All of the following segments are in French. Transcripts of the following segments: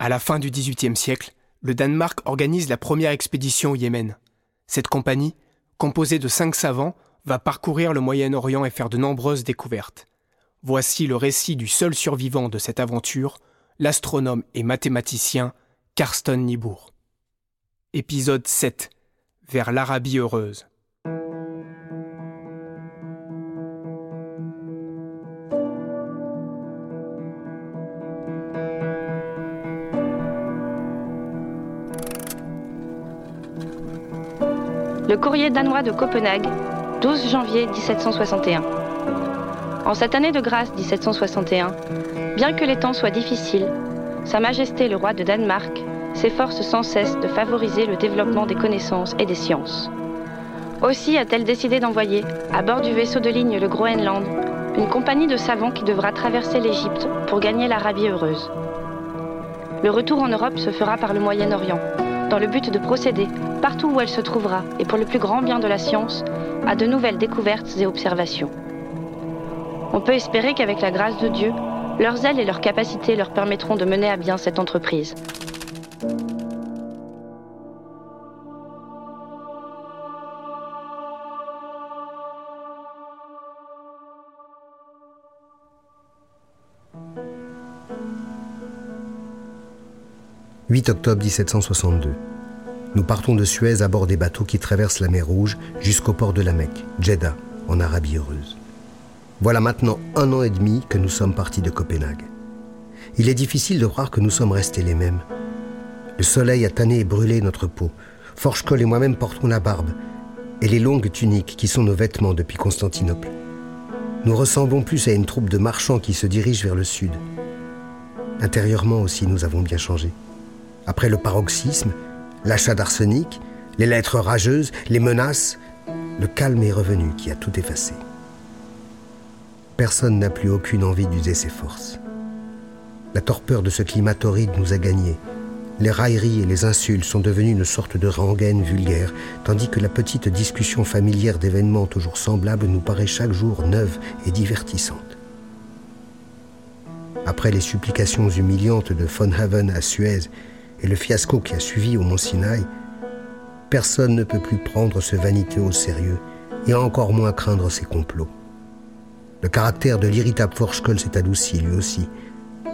À la fin du XVIIIe siècle, le Danemark organise la première expédition au Yémen. Cette compagnie, composée de cinq savants, va parcourir le Moyen-Orient et faire de nombreuses découvertes. Voici le récit du seul survivant de cette aventure, l'astronome et mathématicien Karsten Niebuhr. Épisode 7 Vers l'Arabie heureuse. Le courrier danois de Copenhague, 12 janvier 1761. En cette année de grâce 1761, bien que les temps soient difficiles, Sa Majesté le roi de Danemark s'efforce sans cesse de favoriser le développement des connaissances et des sciences. Aussi a-t-elle décidé d'envoyer, à bord du vaisseau de ligne le Groenland, une compagnie de savants qui devra traverser l'Égypte pour gagner l'Arabie heureuse. Le retour en Europe se fera par le Moyen-Orient, dans le but de procéder, partout où elle se trouvera, et pour le plus grand bien de la science, à de nouvelles découvertes et observations. On peut espérer qu'avec la grâce de Dieu, leurs ailes et leurs capacités leur permettront de mener à bien cette entreprise. « 8 octobre 1762. Nous partons de Suez à bord des bateaux qui traversent la mer Rouge jusqu'au port de la Mecque, Jeddah, en Arabie heureuse. Voilà maintenant un an et demi que nous sommes partis de Copenhague. Il est difficile de croire que nous sommes restés les mêmes. Le soleil a tanné et brûlé notre peau. Forchkol et moi-même portons la barbe et les longues tuniques qui sont nos vêtements depuis Constantinople. Nous ressemblons plus à une troupe de marchands qui se dirigent vers le sud. Intérieurement aussi, nous avons bien changé. Après le paroxysme, l'achat d'arsenic, les lettres rageuses, les menaces, le calme est revenu qui a tout effacé. Personne n'a plus aucune envie d'user ses forces. La torpeur de ce climat torride nous a gagnés. Les railleries et les insultes sont devenues une sorte de rengaine vulgaire, tandis que la petite discussion familière d'événements toujours semblables nous paraît chaque jour neuve et divertissante. Après les supplications humiliantes de Von Haven à Suez et le fiasco qui a suivi au Mont Sinaï, personne ne peut plus prendre ce vanité au sérieux et encore moins craindre ses complots. Le caractère de l'irritable Forschkoll s'est adouci lui aussi.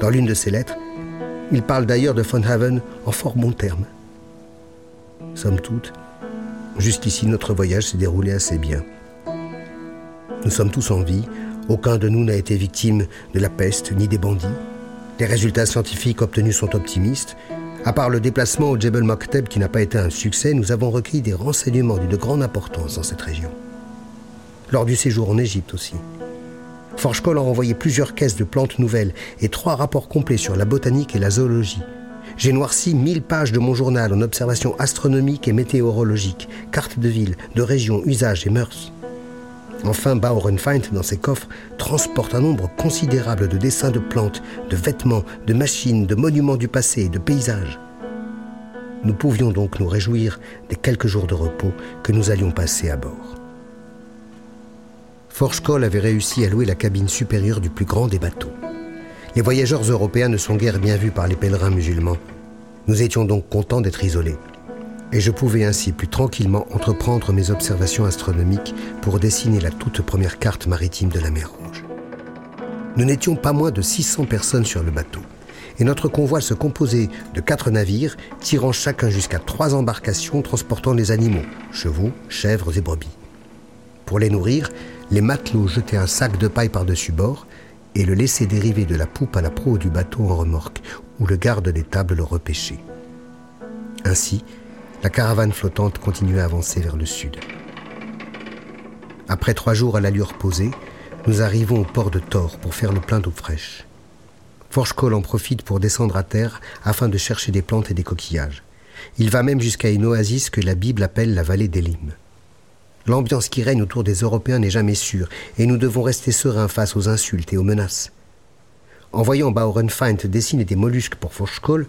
Dans l'une de ses lettres, il parle d'ailleurs de von Haven en fort bons termes. Somme toute, jusqu'ici notre voyage s'est déroulé assez bien. Nous sommes tous en vie, aucun de nous n'a été victime de la peste ni des bandits. Les résultats scientifiques obtenus sont optimistes à part le déplacement au Jebel Mokteb qui n'a pas été un succès, nous avons recueilli des renseignements d'une grande importance dans cette région. Lors du séjour en Égypte aussi. Forchkol a envoyé plusieurs caisses de plantes nouvelles et trois rapports complets sur la botanique et la zoologie. J'ai noirci 1000 pages de mon journal en observations astronomiques et météorologiques, cartes de villes, de régions, usages et mœurs. Enfin, Bauernfeind, dans ses coffres, transporte un nombre considérable de dessins de plantes, de vêtements, de machines, de monuments du passé et de paysages. Nous pouvions donc nous réjouir des quelques jours de repos que nous allions passer à bord. Forchkoll avait réussi à louer la cabine supérieure du plus grand des bateaux. Les voyageurs européens ne sont guère bien vus par les pèlerins musulmans. Nous étions donc contents d'être isolés et je pouvais ainsi plus tranquillement entreprendre mes observations astronomiques pour dessiner la toute première carte maritime de la mer Rouge. Nous n'étions pas moins de 600 personnes sur le bateau, et notre convoi se composait de quatre navires tirant chacun jusqu'à trois embarcations transportant des animaux, chevaux, chèvres et brebis. Pour les nourrir, les matelots jetaient un sac de paille par-dessus bord et le laissaient dériver de la poupe à la proue du bateau en remorque, où le garde des tables le repêchait. Ainsi, la caravane flottante continuait à avancer vers le sud. Après trois jours à l'allure posée, nous arrivons au port de Thor pour faire le plein d'eau fraîche. Forchkol en profite pour descendre à terre afin de chercher des plantes et des coquillages. Il va même jusqu'à une oasis que la Bible appelle la vallée d'Elim. L'ambiance qui règne autour des Européens n'est jamais sûre et nous devons rester sereins face aux insultes et aux menaces. En voyant Bauernfeind dessiner des mollusques pour Forchkol,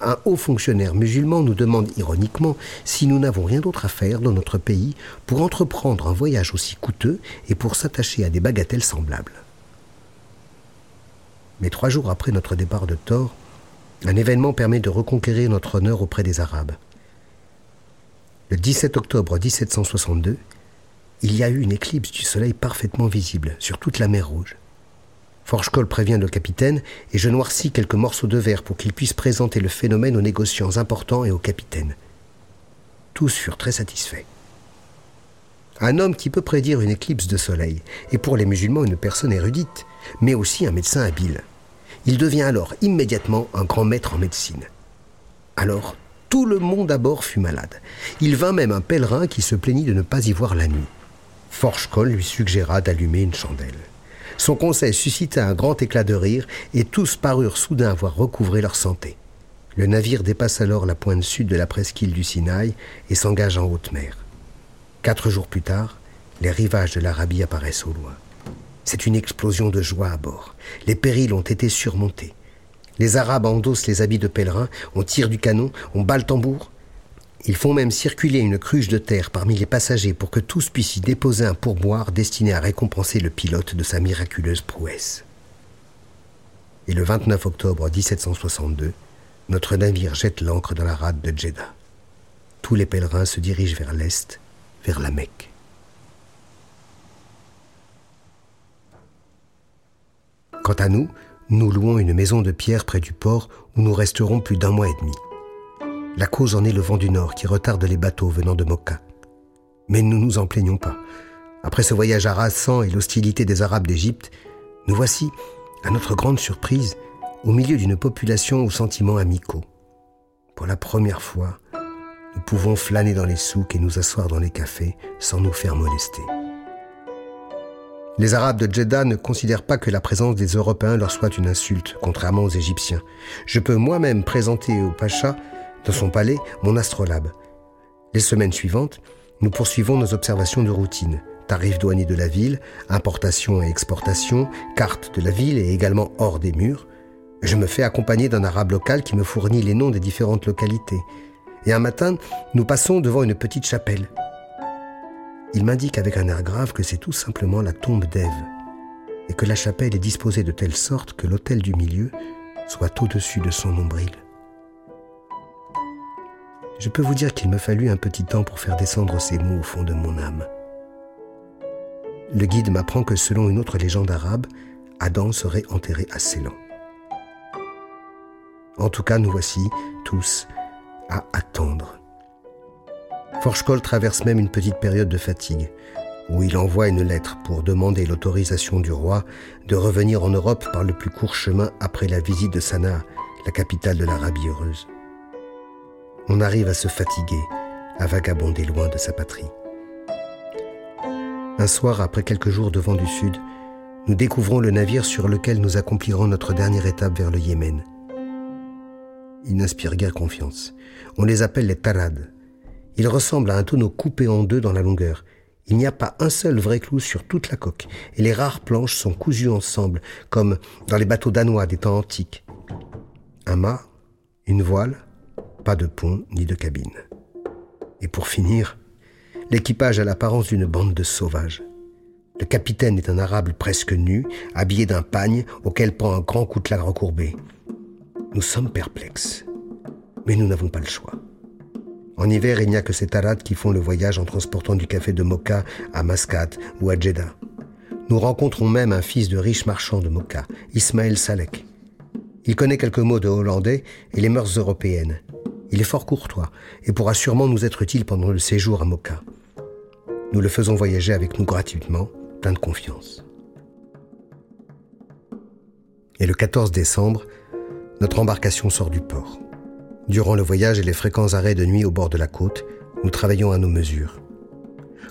un haut fonctionnaire musulman nous demande ironiquement si nous n'avons rien d'autre à faire dans notre pays pour entreprendre un voyage aussi coûteux et pour s'attacher à des bagatelles semblables. Mais trois jours après notre départ de Thor, Un événement permet de reconquérir notre honneur auprès des Arabes. Le 17 octobre 1762, il y a eu une éclipse du soleil parfaitement visible sur toute la mer Rouge. Forchkoll prévient le capitaine et je noircis quelques morceaux de verre pour qu'il puisse présenter le phénomène aux négociants importants et au capitaine. Tous furent très satisfaits. Un homme qui peut prédire une éclipse de soleil est pour les musulmans une personne érudite, mais aussi un médecin habile. Il devient alors immédiatement un grand maître en médecine. Alors, tout le monde à bord fut malade. Il vint même un pèlerin qui se plaignit de ne pas y voir la nuit. Forchkoll lui suggéra d'allumer une chandelle. Son conseil suscita un grand éclat de rire et tous parurent soudain avoir recouvré leur santé. Le navire dépasse alors la pointe sud de la presqu'île du Sinaï et s'engage en haute mer. Quatre jours plus tard, les rivages de l'Arabie apparaissent au loin. C'est une explosion de joie à bord. Les périls ont été surmontés. Les Arabes endossent les habits de pèlerins, on tire du canon, on bat le tambour. Ils font même circuler une cruche de terre parmi les passagers pour que tous puissent y déposer un pourboire destiné à récompenser le pilote de sa miraculeuse prouesse. Et le 29 octobre 1762, notre navire jette l'ancre dans la rade de Jeddah. Tous les pèlerins se dirigent vers l'est, vers la Mecque. Quant à nous, nous louons une maison de pierre près du port où nous resterons plus d'un mois et demi. La cause en est le vent du nord qui retarde les bateaux venant de Mokka. Mais nous ne nous en plaignons pas. Après ce voyage harassant et l'hostilité des Arabes d'Égypte, nous voici, à notre grande surprise, au milieu d'une population aux sentiments amicaux. Pour la première fois, nous pouvons flâner dans les souks et nous asseoir dans les cafés sans nous faire molester. Les Arabes de Jeddah ne considèrent pas que la présence des Européens leur soit une insulte, contrairement aux Égyptiens. Je peux moi-même présenter au Pacha, dans son palais, mon astrolabe. Les semaines suivantes, nous poursuivons nos observations de routine. Tarifs douaniers de la ville, importation et exportation, carte de la ville et également hors des murs. Je me fais accompagner d'un arabe local qui me fournit les noms des différentes localités. Et un matin, nous passons devant une petite chapelle. Il m'indique avec un air grave que c'est tout simplement la tombe d'Ève, et que la chapelle est disposée de telle sorte que l'autel du milieu soit au-dessus de son nombril. Je peux vous dire qu'il me fallut un petit temps pour faire descendre ces mots au fond de mon âme. Le guide m'apprend que selon une autre légende arabe, Adam serait enterré à Ceylan. En tout cas, nous voici tous à attendre. Forchkoll traverse même une petite période de fatigue, où il envoie une lettre pour demander l'autorisation du roi de revenir en Europe par le plus court chemin après la visite de Sanaa, la capitale de l'Arabie heureuse. On arrive à se fatiguer, à vagabonder loin de sa patrie. Un soir, après quelques jours de vent du sud, nous découvrons le navire sur lequel nous accomplirons notre dernière étape vers le Yémen. Ils n'inspirent guère confiance. On les appelle les tarades. Il ressemble à un tonneau coupé en deux dans la longueur. Il n'y a pas un seul vrai clou sur toute la coque, et les rares planches sont cousues ensemble, comme dans les bateaux danois des temps antiques. Un mât, une voile, pas de pont ni de cabine. Et pour finir, l'équipage a l'apparence d'une bande de sauvages. Le capitaine est un arabe presque nu, habillé d'un pagne auquel prend un grand coutelas recourbé. Nous sommes perplexes, mais nous n'avons pas le choix. En hiver, il n'y a que ces tarades qui font le voyage en transportant du café de Mocha à Mascate ou à Jeddah. Nous rencontrons même un fils de riche marchand de Mocha, Ismaël Salek. Il connaît quelques mots de hollandais et les mœurs européennes. Il est fort courtois et pourra sûrement nous être utile pendant le séjour à Mocha. Nous le faisons voyager avec nous gratuitement, plein de confiance. Et le 14 décembre, notre embarcation sort du port. Durant le voyage et les fréquents arrêts de nuit au bord de la côte, nous travaillons à nos mesures.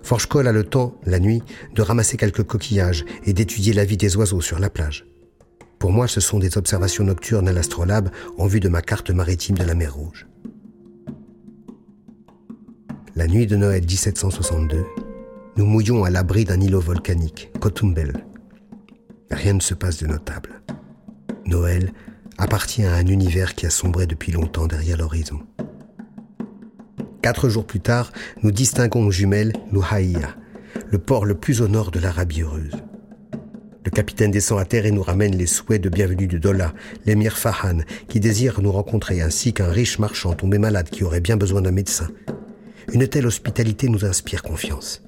Forchkoll a le temps, la nuit, de ramasser quelques coquillages et d'étudier la vie des oiseaux sur la plage. Pour moi, ce sont des observations nocturnes à l'astrolabe en vue de ma carte maritime de la mer Rouge. La nuit de Noël 1762, nous mouillons à l'abri d'un îlot volcanique, Kotumbel. Rien ne se passe de notable. Noël appartient à un univers qui a sombré depuis longtemps derrière l'horizon. Quatre jours plus tard, nous distinguons aux jumelles Louhaïa, le port le plus au nord de l'Arabie heureuse. Le capitaine descend à terre et nous ramène les souhaits de bienvenue de Dola, l'émir Fahan, qui désire nous rencontrer, ainsi qu'un riche marchand tombé malade qui aurait bien besoin d'un médecin. Une telle hospitalité nous inspire confiance.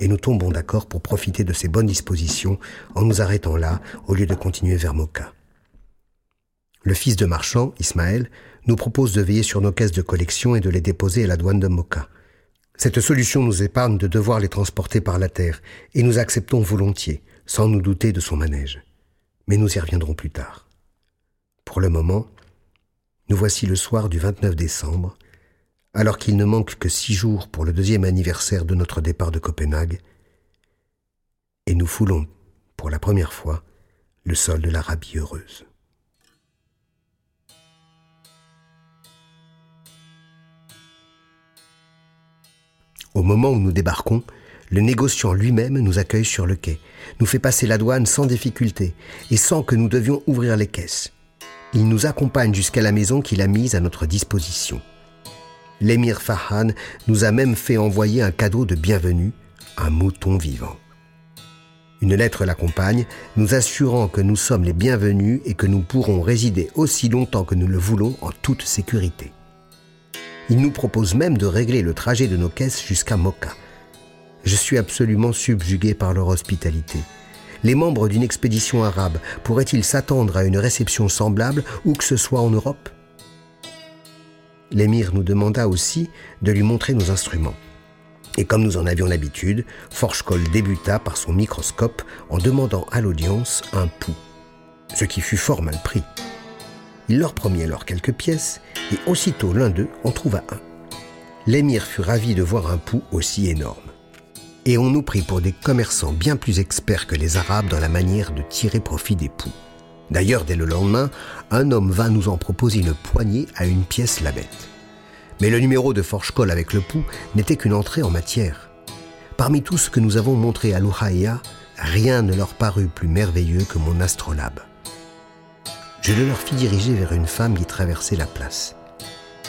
Et nous tombons d'accord pour profiter de ces bonnes dispositions en nous arrêtant là au lieu de continuer vers Moka. Le fils de marchand, Ismaël, nous propose de veiller sur nos caisses de collection et de les déposer à la douane de Moka. Cette solution nous épargne de devoir les transporter par la terre, et nous acceptons volontiers, sans nous douter de son manège. Mais nous y reviendrons plus tard. Pour le moment, nous voici le soir du 29 décembre, alors qu'il ne manque que six jours pour le deuxième anniversaire de notre départ de Copenhague, et nous foulons, pour la première fois, le sol de l'Arabie heureuse. Au moment où nous débarquons, le négociant lui-même nous accueille sur le quai, nous fait passer la douane sans difficulté et sans que nous devions ouvrir les caisses. Il nous accompagne jusqu'à la maison qu'il a mise à notre disposition. L'émir Fahan nous a même fait envoyer un cadeau de bienvenue, un mouton vivant. Une lettre l'accompagne, nous assurant que nous sommes les bienvenus et que nous pourrons résider aussi longtemps que nous le voulons en toute sécurité. Il nous propose même de régler le trajet de nos caisses jusqu'à Moka, je suis absolument subjugué par leur hospitalité. Les membres d'une expédition arabe pourraient-ils s'attendre à une réception semblable où que ce soit en Europe? L'émir nous demanda aussi de lui montrer nos instruments. Et comme nous en avions l'habitude, Forchkol débuta par son microscope en demandant à l'audience un pouls, ce qui fut fort mal pris. Il leur promit alors quelques pièces, et aussitôt l'un d'eux en trouva un. L'émir fut ravi de voir un pouls aussi énorme et on nous prit pour des commerçants bien plus experts que les Arabes dans la manière de tirer profit des poux. D'ailleurs, dès le lendemain, un homme vint nous en proposer une poignée à une pièce la bête. Mais le numéro de Forchkol avec le pouls n'était qu'une entrée en matière. Parmi tout ce que nous avons montré à l'Uhaïa, rien ne leur parut plus merveilleux que mon astrolabe. Je le leur fis diriger vers une femme qui traversait la place.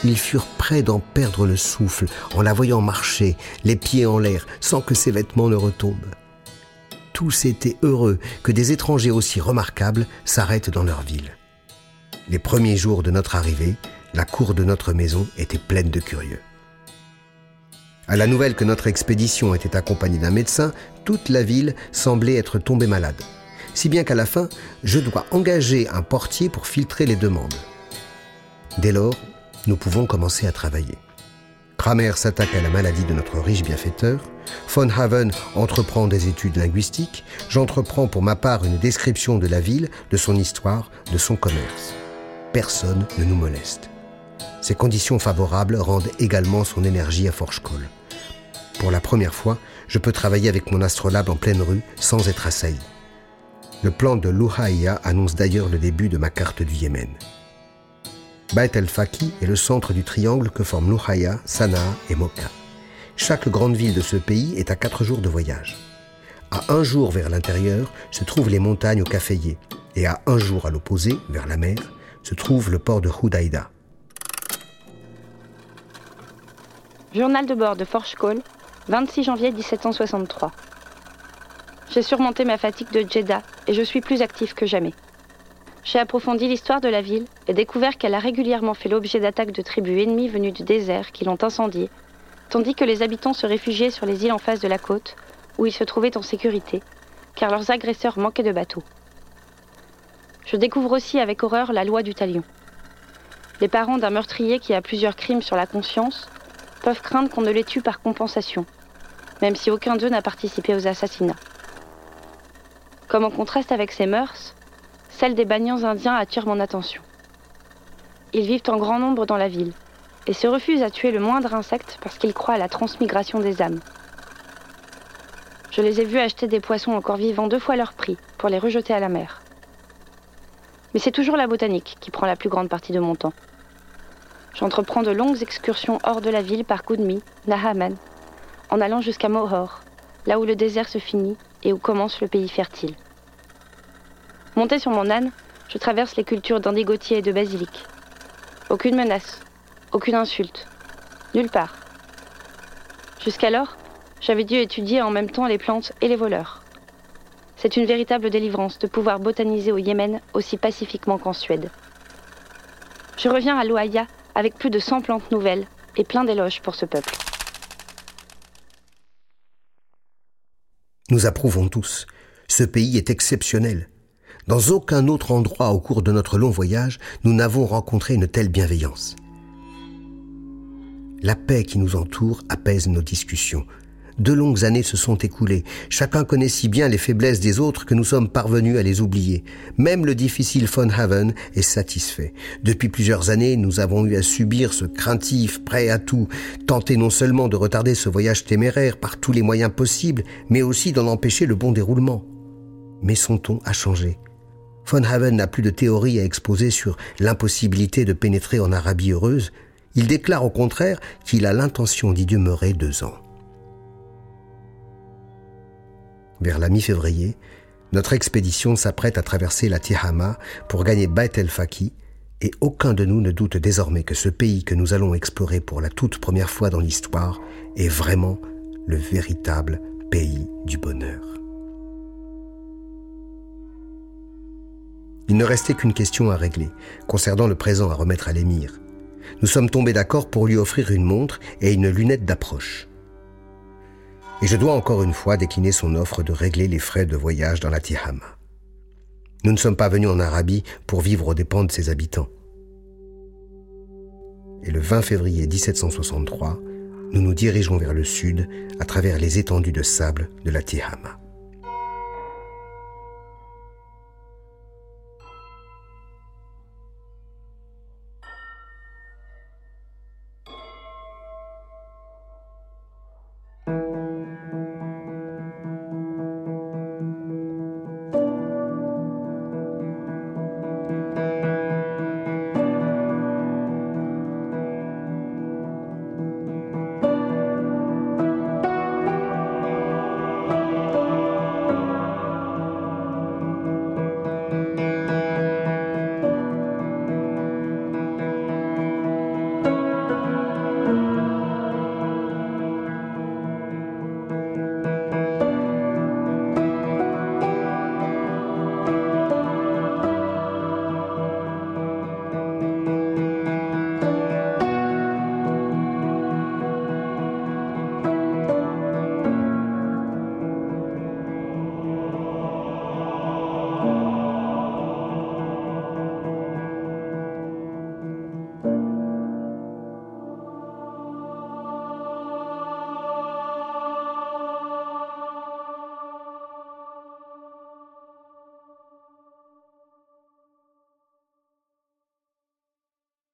Ils furent près d'en perdre le souffle en la voyant marcher, les pieds en l'air, sans que ses vêtements ne retombent. Tous étaient heureux que des étrangers aussi remarquables s'arrêtent dans leur ville. Les premiers jours de notre arrivée, la cour de notre maison était pleine de curieux. À la nouvelle que notre expédition était accompagnée d'un médecin, toute la ville semblait être tombée malade. Si bien qu'à la fin, je dois engager un portier pour filtrer les demandes. Dès lors, nous pouvons commencer à travailler. Kramer s'attaque à la maladie de notre riche bienfaiteur. Von Haven entreprend des études linguistiques. J'entreprends pour ma part une description de la ville, de son histoire, de son commerce. Personne ne nous moleste. Ces conditions favorables rendent également son énergie à Forchkol. Pour la première fois, je peux travailler avec mon astrolabe en pleine rue sans être assailli. Le plan de l'Uhaïa annonce d'ailleurs le début de ma carte du Yémen. Bait el-Faki est le centre du triangle que forment Louhaya, Sanaa et Moka. Chaque grande ville de ce pays est à quatre jours de voyage. À un jour vers l'intérieur se trouvent les montagnes au caféier, et à un jour à l'opposé, vers la mer, se trouve le port de Hudaïda. Journal de bord de Forchkol, 26 janvier 1763. J'ai surmonté ma fatigue de Jeddah et je suis plus actif que jamais. J'ai approfondi l'histoire de la ville et découvert qu'elle a régulièrement fait l'objet d'attaques de tribus ennemies venues du désert qui l'ont incendiée, tandis que les habitants se réfugiaient sur les îles en face de la côte, où ils se trouvaient en sécurité, car leurs agresseurs manquaient de bateaux. Je découvre aussi avec horreur la loi du talion. Les parents d'un meurtrier qui a plusieurs crimes sur la conscience peuvent craindre qu'on ne les tue par compensation, même si aucun d'eux n'a participé aux assassinats. Comme en contraste avec ces mœurs, celle des bagnans indiens attire mon attention. Ils vivent en grand nombre dans la ville et se refusent à tuer le moindre insecte parce qu'ils croient à la transmigration des âmes. Je les ai vus acheter des poissons encore vivants deux fois leur prix pour les rejeter à la mer. Mais c'est toujours la botanique qui prend la plus grande partie de mon temps. J'entreprends de longues excursions hors de la ville par Kudmi, Nahaman, en allant jusqu'à Mohor, là où le désert se finit et où commence le pays fertile. Monté sur mon âne, je traverse les cultures d'indigotier et de basilic. Aucune menace, aucune insulte, nulle part. Jusqu'alors, j'avais dû étudier en même temps les plantes et les voleurs. C'est une véritable délivrance de pouvoir botaniser au Yémen aussi pacifiquement qu'en Suède. Je reviens à Louaya avec plus de 100 plantes nouvelles et plein d'éloges pour ce peuple. Nous approuvons tous. Ce pays est exceptionnel. Dans aucun autre endroit au cours de notre long voyage, nous n'avons rencontré une telle bienveillance. La paix qui nous entoure apaise nos discussions. De longues années se sont écoulées. Chacun connaît si bien les faiblesses des autres que nous sommes parvenus à les oublier. Même le difficile Von Haven est satisfait. Depuis plusieurs années, nous avons eu à subir ce craintif, prêt à tout, tenter non seulement de retarder ce voyage téméraire par tous les moyens possibles, mais aussi d'en empêcher le bon déroulement. Mais son ton a changé. Von Haven n'a plus de théorie à exposer sur l'impossibilité de pénétrer en Arabie heureuse. Il déclare au contraire qu'il a l'intention d'y demeurer deux ans. Vers la mi-février, notre expédition s'apprête à traverser la Tihama pour gagner Bait el-Faki, et aucun de nous ne doute désormais que ce pays que nous allons explorer pour la toute première fois dans l'histoire est vraiment le véritable pays du bonheur. Il ne restait qu'une question à régler, concernant le présent à remettre à l'émir. Nous sommes tombés d'accord pour lui offrir une montre et une lunette d'approche. Et je dois encore une fois décliner son offre de régler les frais de voyage dans la Tihama. Nous ne sommes pas venus en Arabie pour vivre aux dépens de ses habitants. Et le 20 février 1763, nous nous dirigeons vers le sud à travers les étendues de sable de la Tihama.